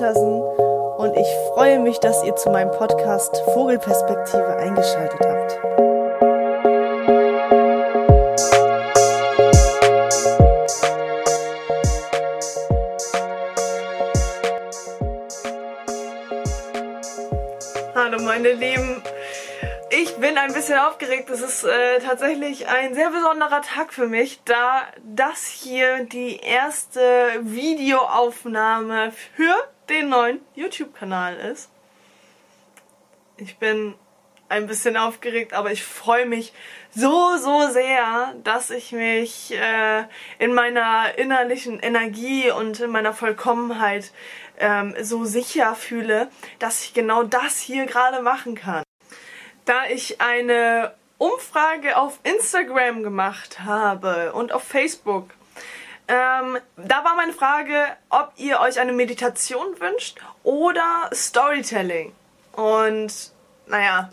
Petersen und ich freue mich, dass ihr zu meinem Podcast Vogelperspektive eingeschaltet habt. Hallo meine Lieben, ich bin ein bisschen aufgeregt. Es ist äh, tatsächlich ein sehr besonderer Tag für mich, da das hier die erste Videoaufnahme für den neuen YouTube-Kanal ist. Ich bin ein bisschen aufgeregt, aber ich freue mich so, so sehr, dass ich mich äh, in meiner innerlichen Energie und in meiner Vollkommenheit ähm, so sicher fühle, dass ich genau das hier gerade machen kann. Da ich eine Umfrage auf Instagram gemacht habe und auf Facebook, ähm, da war meine Frage, ob ihr euch eine Meditation wünscht oder Storytelling. Und naja,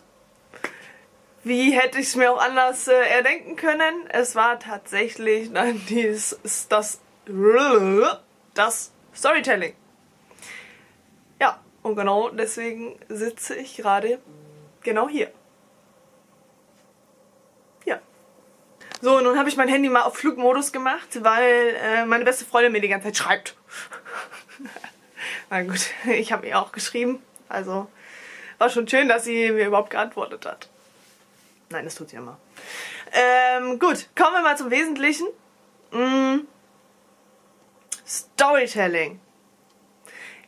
wie hätte ich es mir auch anders äh, erdenken können? Es war tatsächlich nein, dies, das, das Storytelling. Ja, und genau deswegen sitze ich gerade genau hier. So, nun habe ich mein Handy mal auf Flugmodus gemacht, weil äh, meine beste Freundin mir die ganze Zeit schreibt. Na gut, ich habe ihr auch geschrieben. Also war schon schön, dass sie mir überhaupt geantwortet hat. Nein, das tut sie immer. Ähm, gut, kommen wir mal zum Wesentlichen. Mm. Storytelling.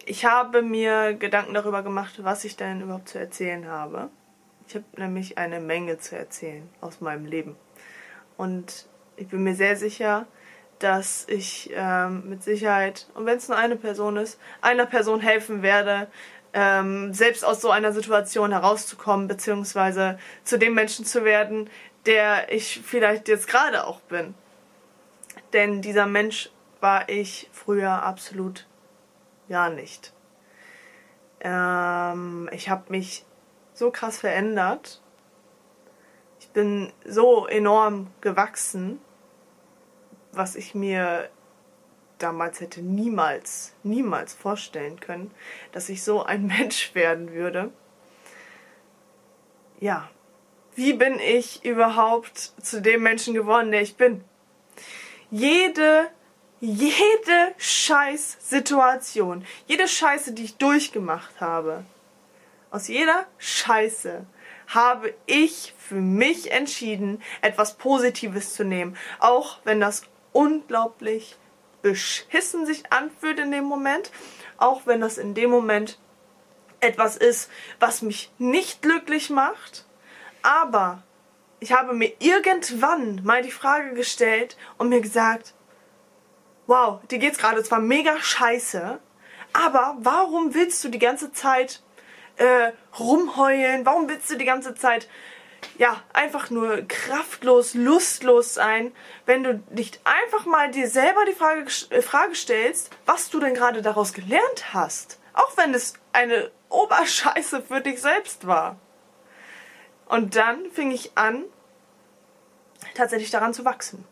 Ich habe mir Gedanken darüber gemacht, was ich denn überhaupt zu erzählen habe. Ich habe nämlich eine Menge zu erzählen aus meinem Leben. Und ich bin mir sehr sicher, dass ich ähm, mit Sicherheit, und wenn es nur eine Person ist, einer Person helfen werde, ähm, selbst aus so einer Situation herauszukommen, beziehungsweise zu dem Menschen zu werden, der ich vielleicht jetzt gerade auch bin. Denn dieser Mensch war ich früher absolut gar nicht. Ähm, ich habe mich so krass verändert bin so enorm gewachsen, was ich mir damals hätte niemals, niemals vorstellen können, dass ich so ein Mensch werden würde. Ja, wie bin ich überhaupt zu dem Menschen geworden, der ich bin? Jede, jede Scheiß-Situation, jede Scheiße, die ich durchgemacht habe, aus jeder Scheiße habe ich für mich entschieden, etwas Positives zu nehmen. Auch wenn das unglaublich beschissen sich anfühlt in dem Moment. Auch wenn das in dem Moment etwas ist, was mich nicht glücklich macht. Aber ich habe mir irgendwann mal die Frage gestellt und mir gesagt, wow, dir geht's gerade zwar mega scheiße, aber warum willst du die ganze Zeit äh, rumheulen? Warum willst du die ganze Zeit ja, einfach nur kraftlos, lustlos sein, wenn du nicht einfach mal dir selber die Frage, äh, Frage stellst, was du denn gerade daraus gelernt hast. Auch wenn es eine Oberscheiße für dich selbst war. Und dann fing ich an, tatsächlich daran zu wachsen.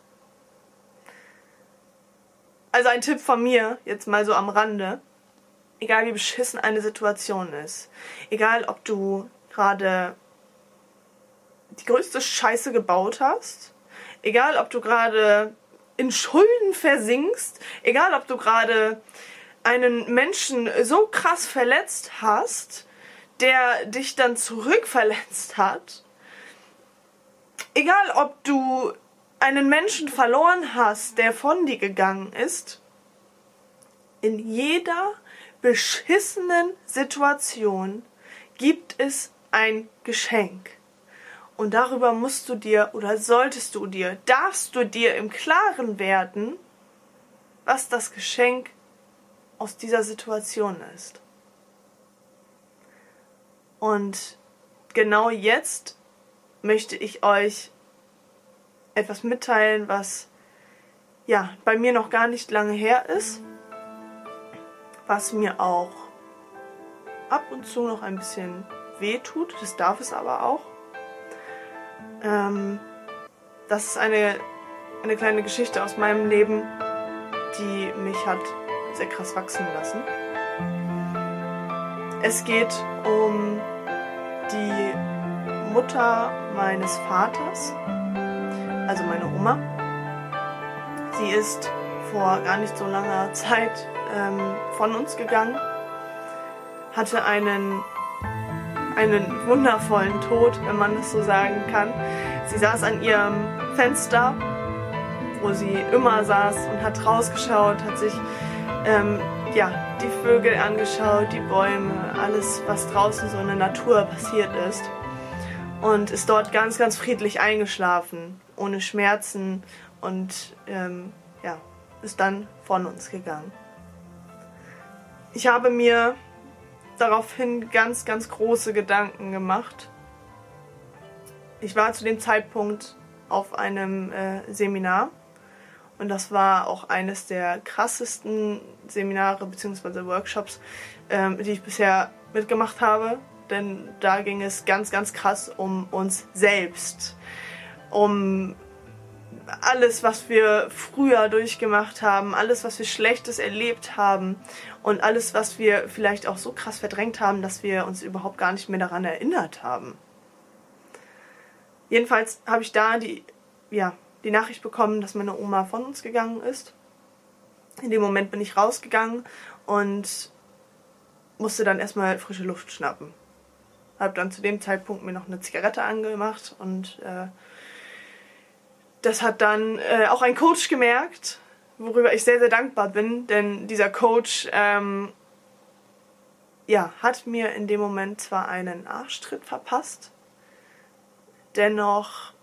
Also ein Tipp von mir, jetzt mal so am Rande egal wie beschissen eine Situation ist, egal ob du gerade die größte Scheiße gebaut hast, egal ob du gerade in Schulden versinkst, egal ob du gerade einen Menschen so krass verletzt hast, der dich dann zurückverletzt hat, egal ob du einen Menschen verloren hast, der von dir gegangen ist, in jeder beschissenen Situation gibt es ein Geschenk. Und darüber musst du dir oder solltest du dir, darfst du dir im Klaren werden, was das Geschenk aus dieser Situation ist. Und genau jetzt möchte ich euch etwas mitteilen, was ja bei mir noch gar nicht lange her ist was mir auch ab und zu noch ein bisschen weh tut. Das darf es aber auch. Ähm, das ist eine, eine kleine Geschichte aus meinem Leben, die mich hat sehr krass wachsen lassen. Es geht um die Mutter meines Vaters, also meine Oma. Sie ist vor gar nicht so langer Zeit ähm, von uns gegangen, hatte einen, einen wundervollen Tod, wenn man es so sagen kann. Sie saß an ihrem Fenster, wo sie immer saß und hat rausgeschaut, hat sich ähm, ja, die Vögel angeschaut, die Bäume, alles, was draußen so in der Natur passiert ist. Und ist dort ganz, ganz friedlich eingeschlafen, ohne Schmerzen und ähm, ja, ist dann von uns gegangen. Ich habe mir daraufhin ganz, ganz große Gedanken gemacht. Ich war zu dem Zeitpunkt auf einem äh, Seminar und das war auch eines der krassesten Seminare bzw. Workshops, ähm, die ich bisher mitgemacht habe. Denn da ging es ganz, ganz krass um uns selbst. Um alles, was wir früher durchgemacht haben, alles, was wir Schlechtes erlebt haben und alles, was wir vielleicht auch so krass verdrängt haben, dass wir uns überhaupt gar nicht mehr daran erinnert haben. Jedenfalls habe ich da die, ja, die Nachricht bekommen, dass meine Oma von uns gegangen ist. In dem Moment bin ich rausgegangen und musste dann erstmal frische Luft schnappen. Habe dann zu dem Zeitpunkt mir noch eine Zigarette angemacht und äh, das hat dann äh, auch ein Coach gemerkt, worüber ich sehr, sehr dankbar bin, denn dieser Coach ähm, ja, hat mir in dem Moment zwar einen Arschtritt verpasst, dennoch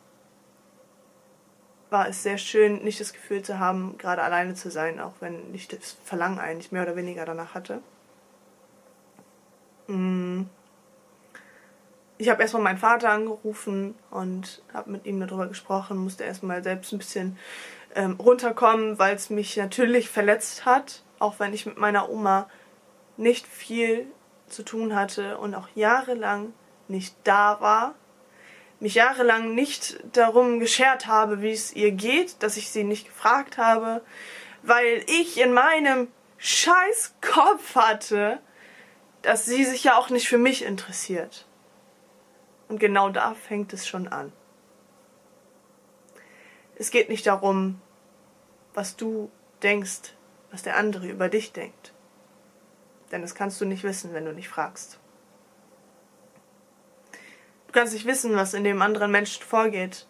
war es sehr schön, nicht das Gefühl zu haben, gerade alleine zu sein, auch wenn ich das Verlangen eigentlich mehr oder weniger danach hatte. Mm. Ich habe erstmal meinen Vater angerufen und habe mit ihm darüber gesprochen, musste erstmal selbst ein bisschen ähm, runterkommen, weil es mich natürlich verletzt hat, auch wenn ich mit meiner Oma nicht viel zu tun hatte und auch jahrelang nicht da war mich jahrelang nicht darum geschert habe, wie es ihr geht, dass ich sie nicht gefragt habe, weil ich in meinem scheiß Kopf hatte, dass sie sich ja auch nicht für mich interessiert. Und genau da fängt es schon an. Es geht nicht darum, was du denkst, was der andere über dich denkt. Denn das kannst du nicht wissen, wenn du nicht fragst kannst nicht wissen, was in dem anderen Menschen vorgeht.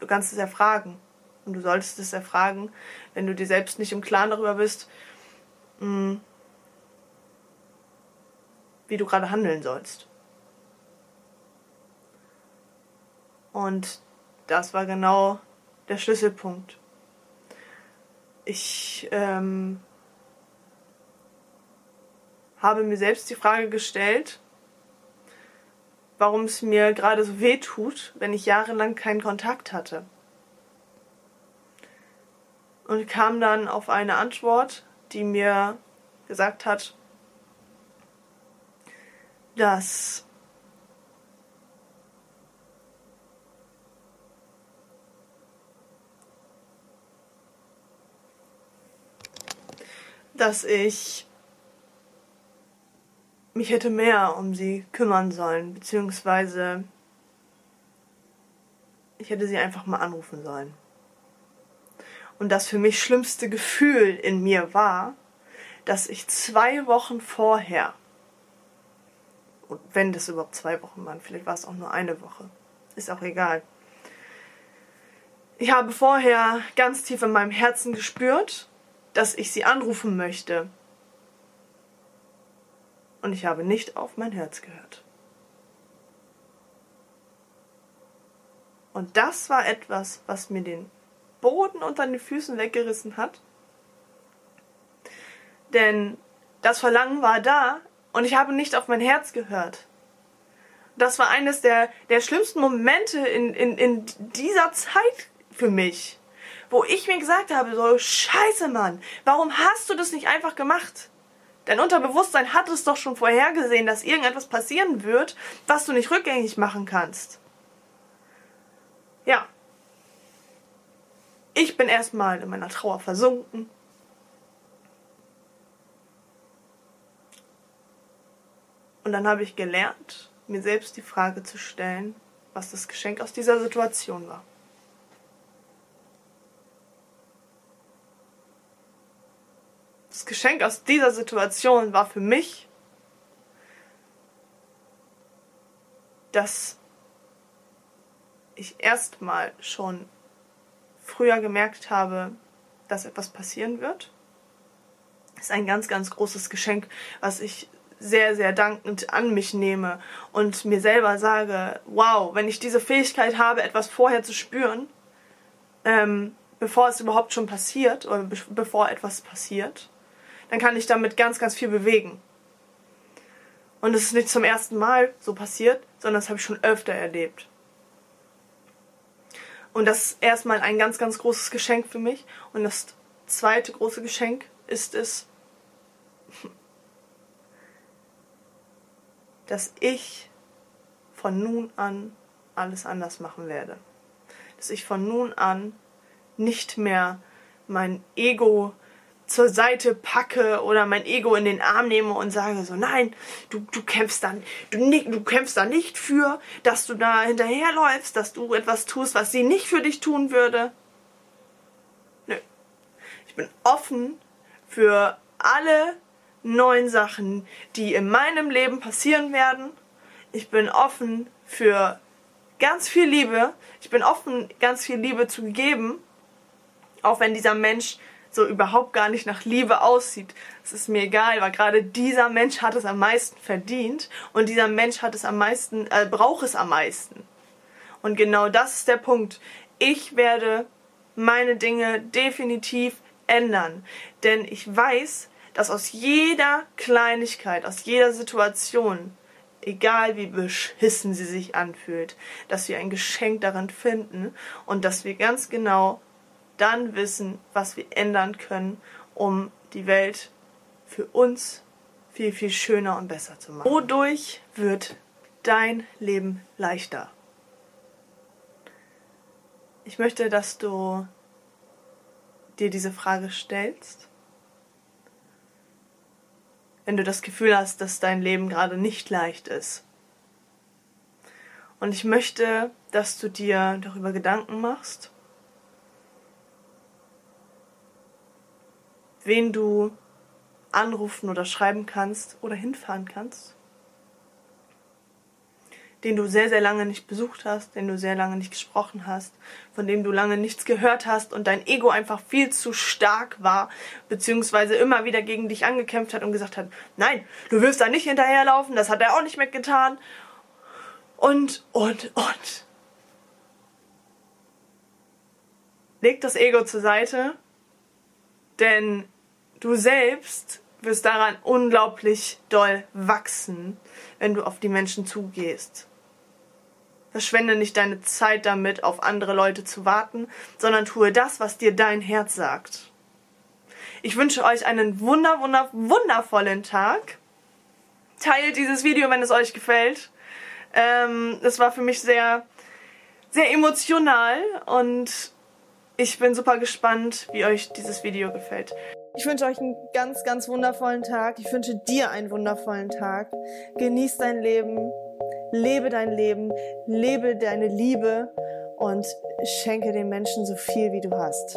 Du kannst es erfragen. Und du solltest es erfragen, wenn du dir selbst nicht im Klaren darüber bist, hm, wie du gerade handeln sollst. Und das war genau der Schlüsselpunkt. Ich ähm, habe mir selbst die Frage gestellt, warum es mir gerade so weh tut, wenn ich jahrelang keinen Kontakt hatte. Und kam dann auf eine Antwort, die mir gesagt hat, dass dass ich mich hätte mehr um sie kümmern sollen, beziehungsweise ich hätte sie einfach mal anrufen sollen. Und das für mich schlimmste Gefühl in mir war, dass ich zwei Wochen vorher, und wenn das überhaupt zwei Wochen waren, vielleicht war es auch nur eine Woche, ist auch egal. Ich habe vorher ganz tief in meinem Herzen gespürt, dass ich sie anrufen möchte, und ich habe nicht auf mein Herz gehört. Und das war etwas, was mir den Boden unter den Füßen weggerissen hat. Denn das Verlangen war da und ich habe nicht auf mein Herz gehört. Das war eines der, der schlimmsten Momente in, in, in dieser Zeit für mich, wo ich mir gesagt habe, so scheiße Mann, warum hast du das nicht einfach gemacht? Dein Unterbewusstsein hat es doch schon vorhergesehen, dass irgendetwas passieren wird, was du nicht rückgängig machen kannst. Ja. Ich bin erstmal in meiner Trauer versunken. Und dann habe ich gelernt, mir selbst die Frage zu stellen, was das Geschenk aus dieser Situation war. Geschenk aus dieser Situation war für mich, dass ich erstmal schon früher gemerkt habe, dass etwas passieren wird. Das ist ein ganz, ganz großes Geschenk, was ich sehr, sehr dankend an mich nehme und mir selber sage, wow, wenn ich diese Fähigkeit habe, etwas vorher zu spüren, ähm, bevor es überhaupt schon passiert oder be bevor etwas passiert, dann kann ich damit ganz, ganz viel bewegen. Und es ist nicht zum ersten Mal so passiert, sondern das habe ich schon öfter erlebt. Und das ist erstmal ein ganz, ganz großes Geschenk für mich. Und das zweite große Geschenk ist es, dass ich von nun an alles anders machen werde. Dass ich von nun an nicht mehr mein Ego zur Seite packe oder mein Ego in den Arm nehme und sage so, nein, du, du kämpfst dann, du, du kämpfst da nicht für, dass du da hinterherläufst, dass du etwas tust, was sie nicht für dich tun würde. Nö. Ich bin offen für alle neuen Sachen, die in meinem Leben passieren werden. Ich bin offen für ganz viel Liebe. Ich bin offen, ganz viel Liebe zu geben. Auch wenn dieser Mensch so überhaupt gar nicht nach Liebe aussieht. Es ist mir egal, weil gerade dieser Mensch hat es am meisten verdient und dieser Mensch hat es am meisten, äh, braucht es am meisten. Und genau das ist der Punkt. Ich werde meine Dinge definitiv ändern, denn ich weiß, dass aus jeder Kleinigkeit, aus jeder Situation, egal wie beschissen sie sich anfühlt, dass wir ein Geschenk darin finden und dass wir ganz genau dann wissen, was wir ändern können, um die Welt für uns viel, viel schöner und besser zu machen. Wodurch wird dein Leben leichter? Ich möchte, dass du dir diese Frage stellst. Wenn du das Gefühl hast, dass dein Leben gerade nicht leicht ist. Und ich möchte, dass du dir darüber Gedanken machst wen du anrufen oder schreiben kannst oder hinfahren kannst, den du sehr, sehr lange nicht besucht hast, den du sehr lange nicht gesprochen hast, von dem du lange nichts gehört hast und dein Ego einfach viel zu stark war, beziehungsweise immer wieder gegen dich angekämpft hat und gesagt hat, nein, du wirst da nicht hinterherlaufen, das hat er auch nicht mitgetan. Und, und, und. Leg das Ego zur Seite, denn Du selbst wirst daran unglaublich doll wachsen, wenn du auf die Menschen zugehst. Verschwende nicht deine Zeit damit, auf andere Leute zu warten, sondern tue das, was dir dein Herz sagt. Ich wünsche euch einen wunder, wunder, wundervollen Tag. Teilt dieses Video, wenn es euch gefällt. Ähm, es war für mich sehr, sehr emotional und ich bin super gespannt, wie euch dieses Video gefällt. Ich wünsche euch einen ganz, ganz wundervollen Tag. Ich wünsche dir einen wundervollen Tag. Genieß dein Leben, lebe dein Leben, lebe deine Liebe und schenke den Menschen so viel, wie du hast.